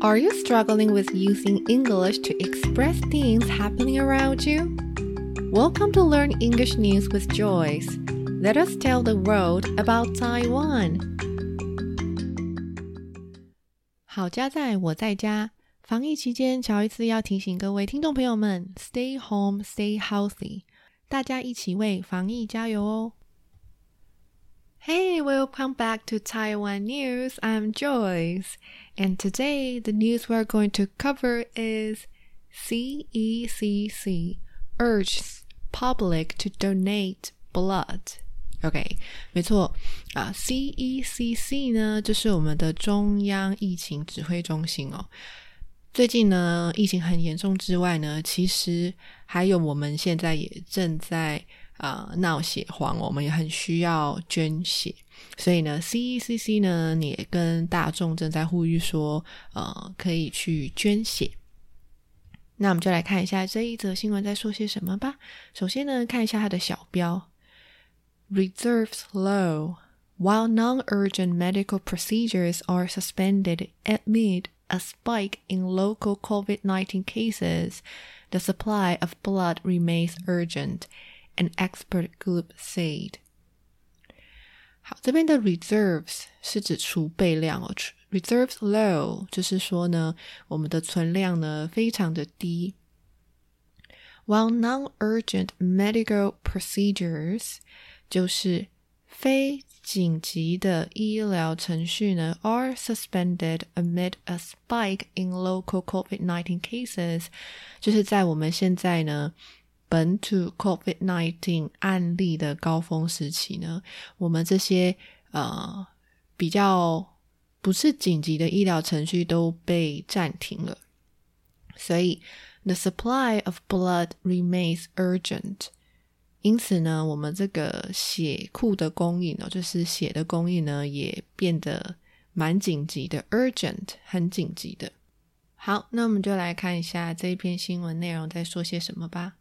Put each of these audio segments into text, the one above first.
Are you struggling with using English to express things happening around you? Welcome to Learn English News with Joyce. Let us tell the world about Taiwan. 好家在我在家，防疫期间，乔伊斯要提醒各位听众朋友们：Stay home, stay healthy。大家一起为防疫加油哦 ！Hey, welcome back to Taiwan News. I'm Joyce, and today the news we're going to cover is CECC urges public to donate blood. OK，没错啊，CECC 呢就是我们的中央疫情指挥中心哦。最近呢，疫情很严重之外呢，其实还有我们现在也正在。 啊，闹血荒，我们也很需要捐血，所以呢，CECC 呢也跟大众正在呼吁说，呃，可以去捐血。那我们就来看一下这一则新闻在说些什么吧。首先呢，看一下它的小标：Reserves low while non-urgent medical procedures are suspended amid a spike in local COVID-19 cases. The supply of blood remains urgent. An expert group said。好，这边的 reserves 是指储备量哦，reserves low 就是说呢，我们的存量呢非常的低。While non-urgent medical procedures 就是非紧急的医疗程序呢，are suspended amid a spike in local COVID-19 cases，就是在我们现在呢。 本土 COVID-19 案例的高峰时期呢，我们这些呃比较不是紧急的医疗程序都被暂停了，所以 the supply of blood remains urgent。因此呢，我们这个血库的供应呢，就是血的供应呢，也变得蛮紧急的，urgent 很紧急的。好，那我们就来看一下这一篇新闻内容在说些什么吧。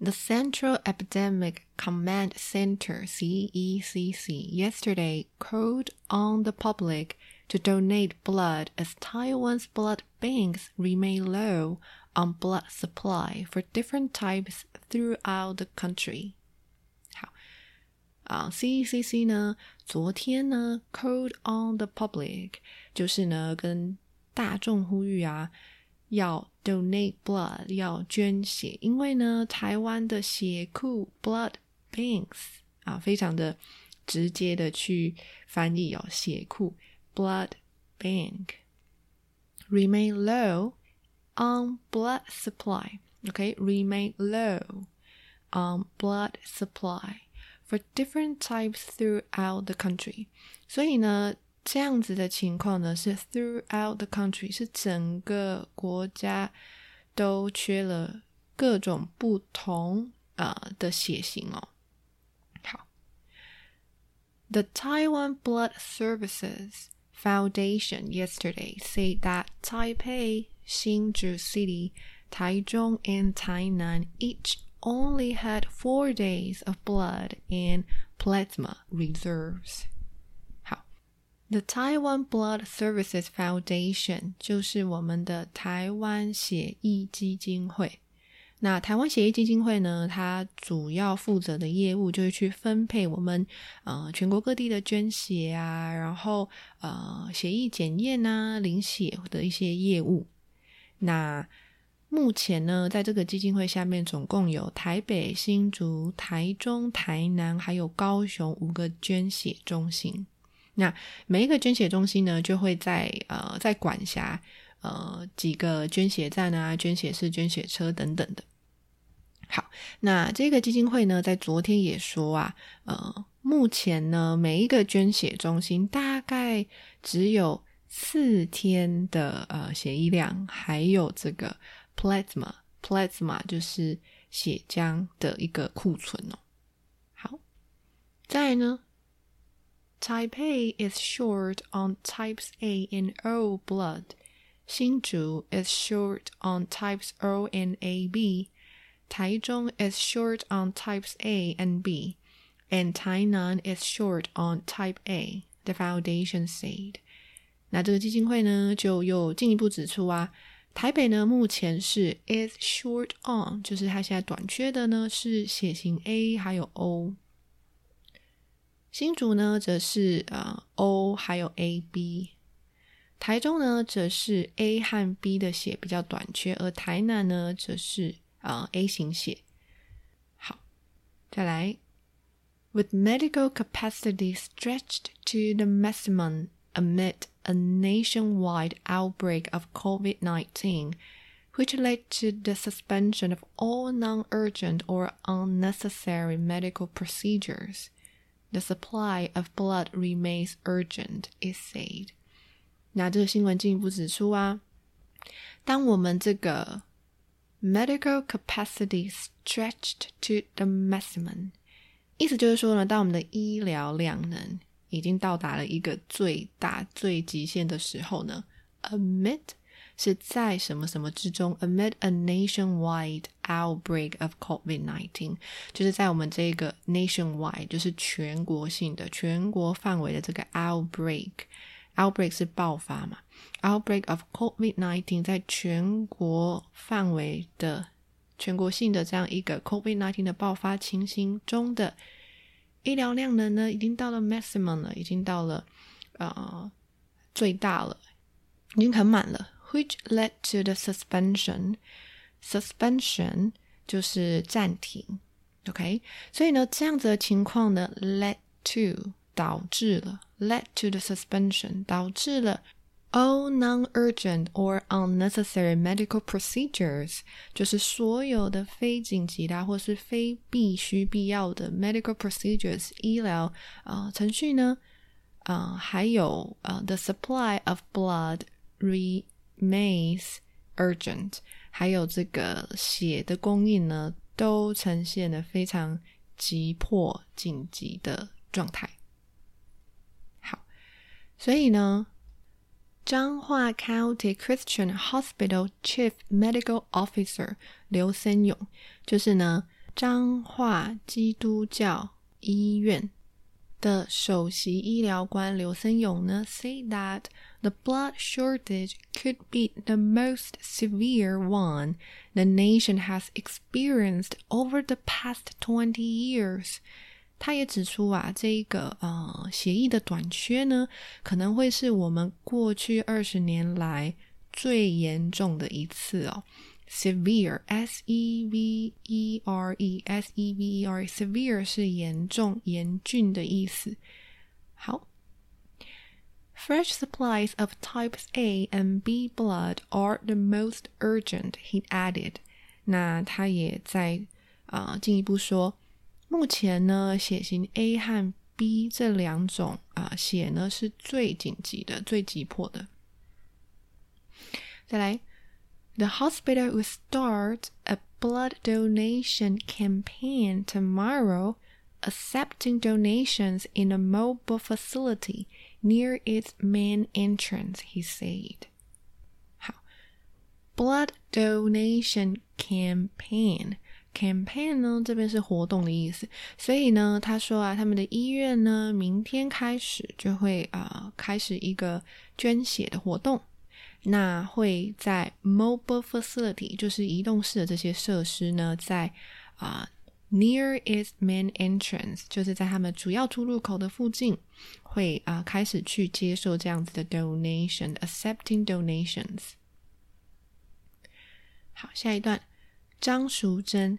The Central Epidemic Command Center CECC yesterday called on the public to donate blood as Taiwan's blood banks remain low on blood supply for different types throughout the country. 好啊，CECC 呢，昨天呢，called on the public 就是呢跟大众呼吁啊。 要 donate blood，要捐血，因为呢，台湾的血库 blood banks 啊，非常的直接的去翻译哦，血库 blood bank remain low on blood supply。OK，remain low on blood supply for different types throughout the country。所以呢。 这样子的情况呢，是 throughout the country，是整个国家都缺了各种不同啊的血型哦。好，The Taiwan Blood Services Foundation yesterday said that Taipei, Hsinchu City, Taichung, and Tainan each only had four days of blood and plasma reserves. The Taiwan Blood Services Foundation 就是我们的台湾血液基金会。那台湾血液基金会呢，它主要负责的业务就是去分配我们呃全国各地的捐血啊，然后呃血液检验啊、领血的一些业务。那目前呢，在这个基金会下面，总共有台北、新竹、台中、台南还有高雄五个捐血中心。那每一个捐血中心呢，就会在呃在管辖呃几个捐血站啊、捐血室、捐血车等等的。好，那这个基金会呢，在昨天也说啊，呃，目前呢，每一个捐血中心大概只有四天的呃血液量，还有这个 plasma，plasma 就是血浆的一个库存哦。好，再呢。Taipei is short on types A and O blood. Hsinchu is short on types O and AB. Taichung is short on types A and B. And Tainan is short on type A, the foundation said. 那这个基金会呢，就又进一步指出啊，台北呢目前是 is short on，就是它现在短缺的呢是血型 A 还有 O。新竹呢则是呃 O 还有 AB。台中呢则是 A 和 B 的血比较短缺，而台南呢则是啊 A 型血。好，再来。with medical capacity stretched to the maximum amid a nationwide outbreak of COVID 19, which led to the suspension of all non urgent or unnecessary medical procedures. The supply of blood remains urgent, it said. 那这个新闻进一步指出啊，当我们这个 medical capacity stretched to the maximum 意思就是说呢，当我们的医疗量能已经到达了一个最大、最极限的时候呢，amid 是在什么什么之中？amid a nationwide outbreak of COVID-19，就是在我们这个 nationwide，就是全国性的、全国范围的这个 outbreak，outbreak 是爆发嘛？outbreak of COVID-19 在全国范围的。全国性的这样一个 COVID-19 的爆发情形中的医疗量能呢，已经到了 maximum 了，已经到了呃最大了，已经很满了。Which led to the suspension. Suspension 就是暂停，OK？所以呢，这样子的情况呢，led to 导致了，led to the suspension 导致了。All non-urgent or unnecessary medical procedures，就是所有的非紧急的或是非必须必要的 medical procedures 医疗啊程序呢，啊还有啊 the supply of blood Maze、Urgent，还有这个血的供应呢，都呈现了非常急迫、紧急的状态。好，所以呢。Changhua County Christian Hospital Chief Medical Officer 刘森永，就是呢彰化基督教医院的首席医疗官刘森永呢，say that the blood shortage could be the most severe one the nation has experienced over the past twenty years. 他也指出啊，这一个呃协议的短缺呢，可能会是我们过去二十年来最严重的一次哦。Severe，S E V E R E，S E V E R，severe 是严重、严峻的意思。好 ，Fresh supplies of types A and B blood are the most urgent. He added，那他也在啊进一步说。目前呢，血型 A 和 B 这两种啊血呢是最紧急的、最急迫的。再来，The hospital will start a blood donation campaign tomorrow, accepting donations in a mobile facility Near its main entrance. He said. 好，blood donation campaign。campaign 呢，这边是活动的意思，所以呢，他说啊，他们的医院呢，明天开始就会啊，开始一个捐血的活动。那会在 mobile facility，就是移动式的这些设施呢，在啊 near its main entrance，就是在他们主要出入口的附近，会啊开始去接受这样子的 donation，accepting donations。好，下一段。Zhang Shuzhen,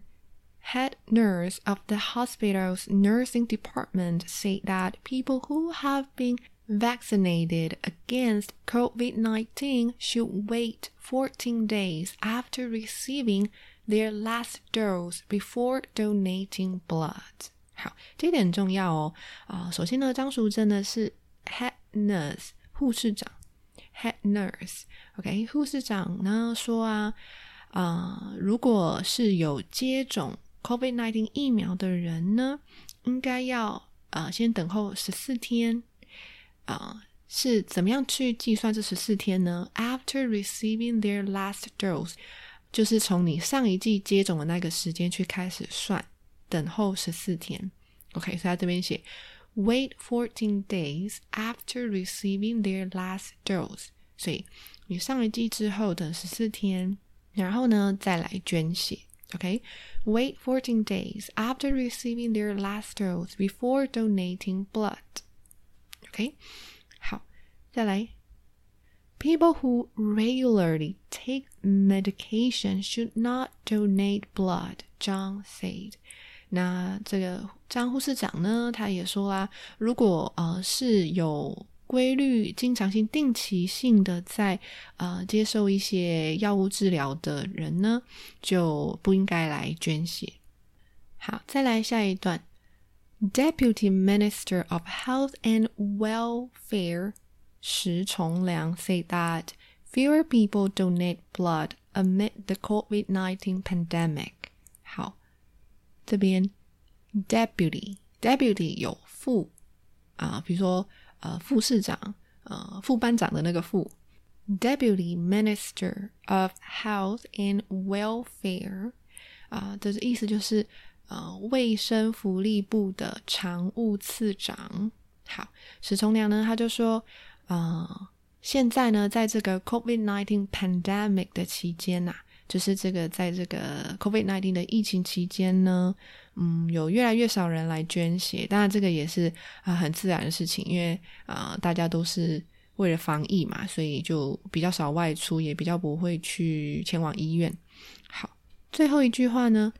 head nurse of the hospital's nursing department, said that people who have been vaccinated against COVID 19 should wait 14 days after receiving their last dose before donating blood. 好，这点很重要哦。啊、呃，首先呢，张淑珍呢是 head nurse 护士长，head nurse。OK，护士长呢说啊。啊，如果是有接种 COVID-19 疫苗的人呢，应该要啊先等候十四天。啊，是怎么样去计算这十四天呢？After receiving their last dose， 就是从你上一季接种的那个时间去开始算，等候十四天。OK，所以他这边写 wait fourteen days after receiving their last dose。所以你上一季之后等十四天，然后呢再来捐血。OK，Wait 14 days after receiving their last dose before donating blood. OK，好，再来。People who regularly take medication should not donate blood, Zhang said. 那这个张护士长呢，他也说啊，如果呃是有规律、经常性、定期性的在呃接受一些药物治疗的人呢，就不应该来捐血。好，再来下一段。Deputy Minister of Health and Welfare Shi Chong Liang said that fewer people donate blood amid the COVID 19 pandemic. 好，这边 deputy deputy 有副啊，比如说呃副市长呃副班长的那个副 deputy minister of health and welfare 啊，这意思就是呃卫生福利部的常务次长。好，石崇良呢他就说。啊，现在呢在这个 COVID nineteen pandemic 的期间呐。就是这个，在这个 COVID-19 的疫情期间呢，嗯，有越来越少人来捐血。当然，这个也是啊很自然的事情，因为啊大家都是为了防疫嘛，所以就比较少外出，也比较不会去前往医院。好，最后一句话呢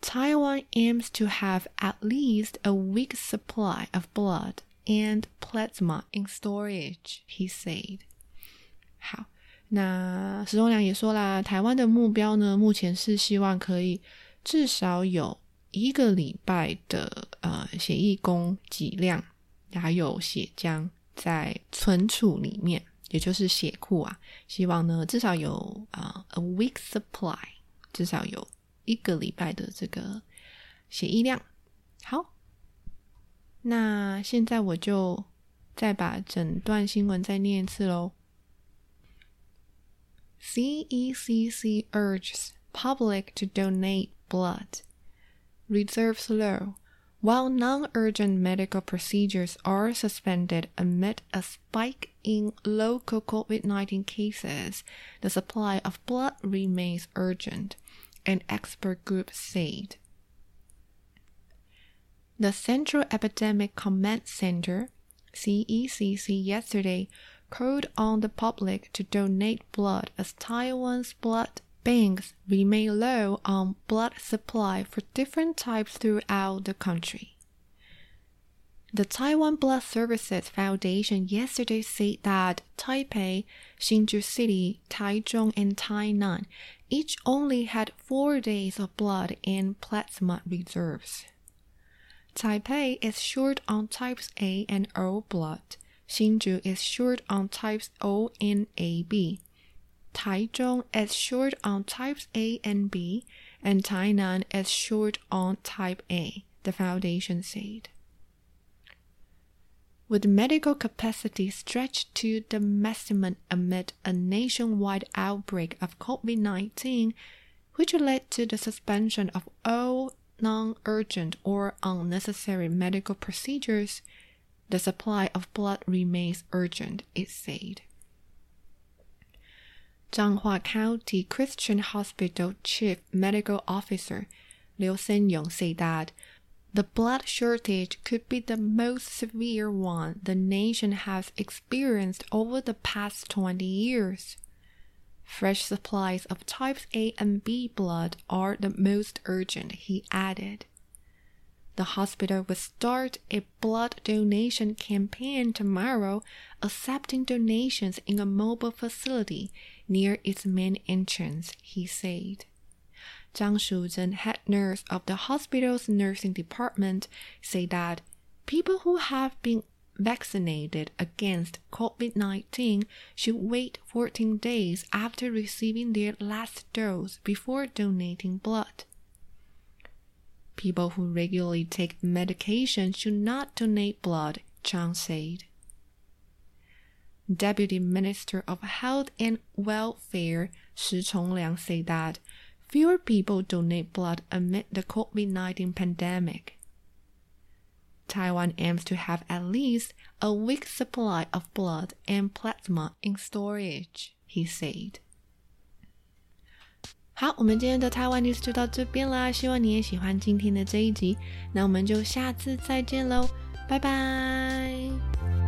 ，Taiwan aims to have at least a week's supply of blood and plasma in storage, he said. 好。那石忠良也说啦，台湾的目标呢，目前是希望可以至少有一个礼拜的呃血液供给量，还有血浆在存储里面，也就是血库啊。希望呢至少有啊 a week supply，至少有一个礼拜的这个血液量。好，那现在我就再把整段新闻再念一次喽。CECC urges public to donate blood. Reserves low. While non urgent medical procedures are suspended amid a spike in local COVID 19 cases, the supply of blood remains urgent, an expert group said. The Central Epidemic Command Center, CECC, yesterday called on the public to donate blood as Taiwan's blood banks remain low on blood supply for different types throughout the country. The Taiwan Blood Services Foundation yesterday said that Taipei, Hsinchu City, Taichung, and Tainan each only had four days of blood and plasma reserves. Taipei is short on types A and O blood, Hsinchu is short on types O and AB. Taichung is short on types A and B, and Tainan is short on type A, the foundation said. With medical capacity stretched to the maximum amid a nationwide outbreak of COVID 19, which led to the suspension of all non urgent or unnecessary medical procedures, the supply of blood remains urgent, it said. Changhua County Christian Hospital Chief Medical Officer Liu Senyong said that the blood shortage could be the most severe one the nation has experienced over the past 20 years. Fresh supplies of types A and B blood are the most urgent, he added. The hospital will start a blood donation campaign tomorrow, accepting donations in a mobile facility near its main entrance, he said. Zhang Shuzhen, head nurse of the hospital's nursing department, said that people who have been vaccinated against COVID 19 should wait 14 days after receiving their last dose before donating blood. People who regularly take medication should not donate blood, Chang said. Deputy Minister of Health and Welfare Shi Chongliang said that fewer people donate blood amid the COVID 19 pandemic. Taiwan aims to have at least a week's supply of blood and plasma in storage, he said. 好，我们今天的台湾 news 就到这边啦，希望你也喜欢今天的这一集，那我们就下次再见喽，拜拜。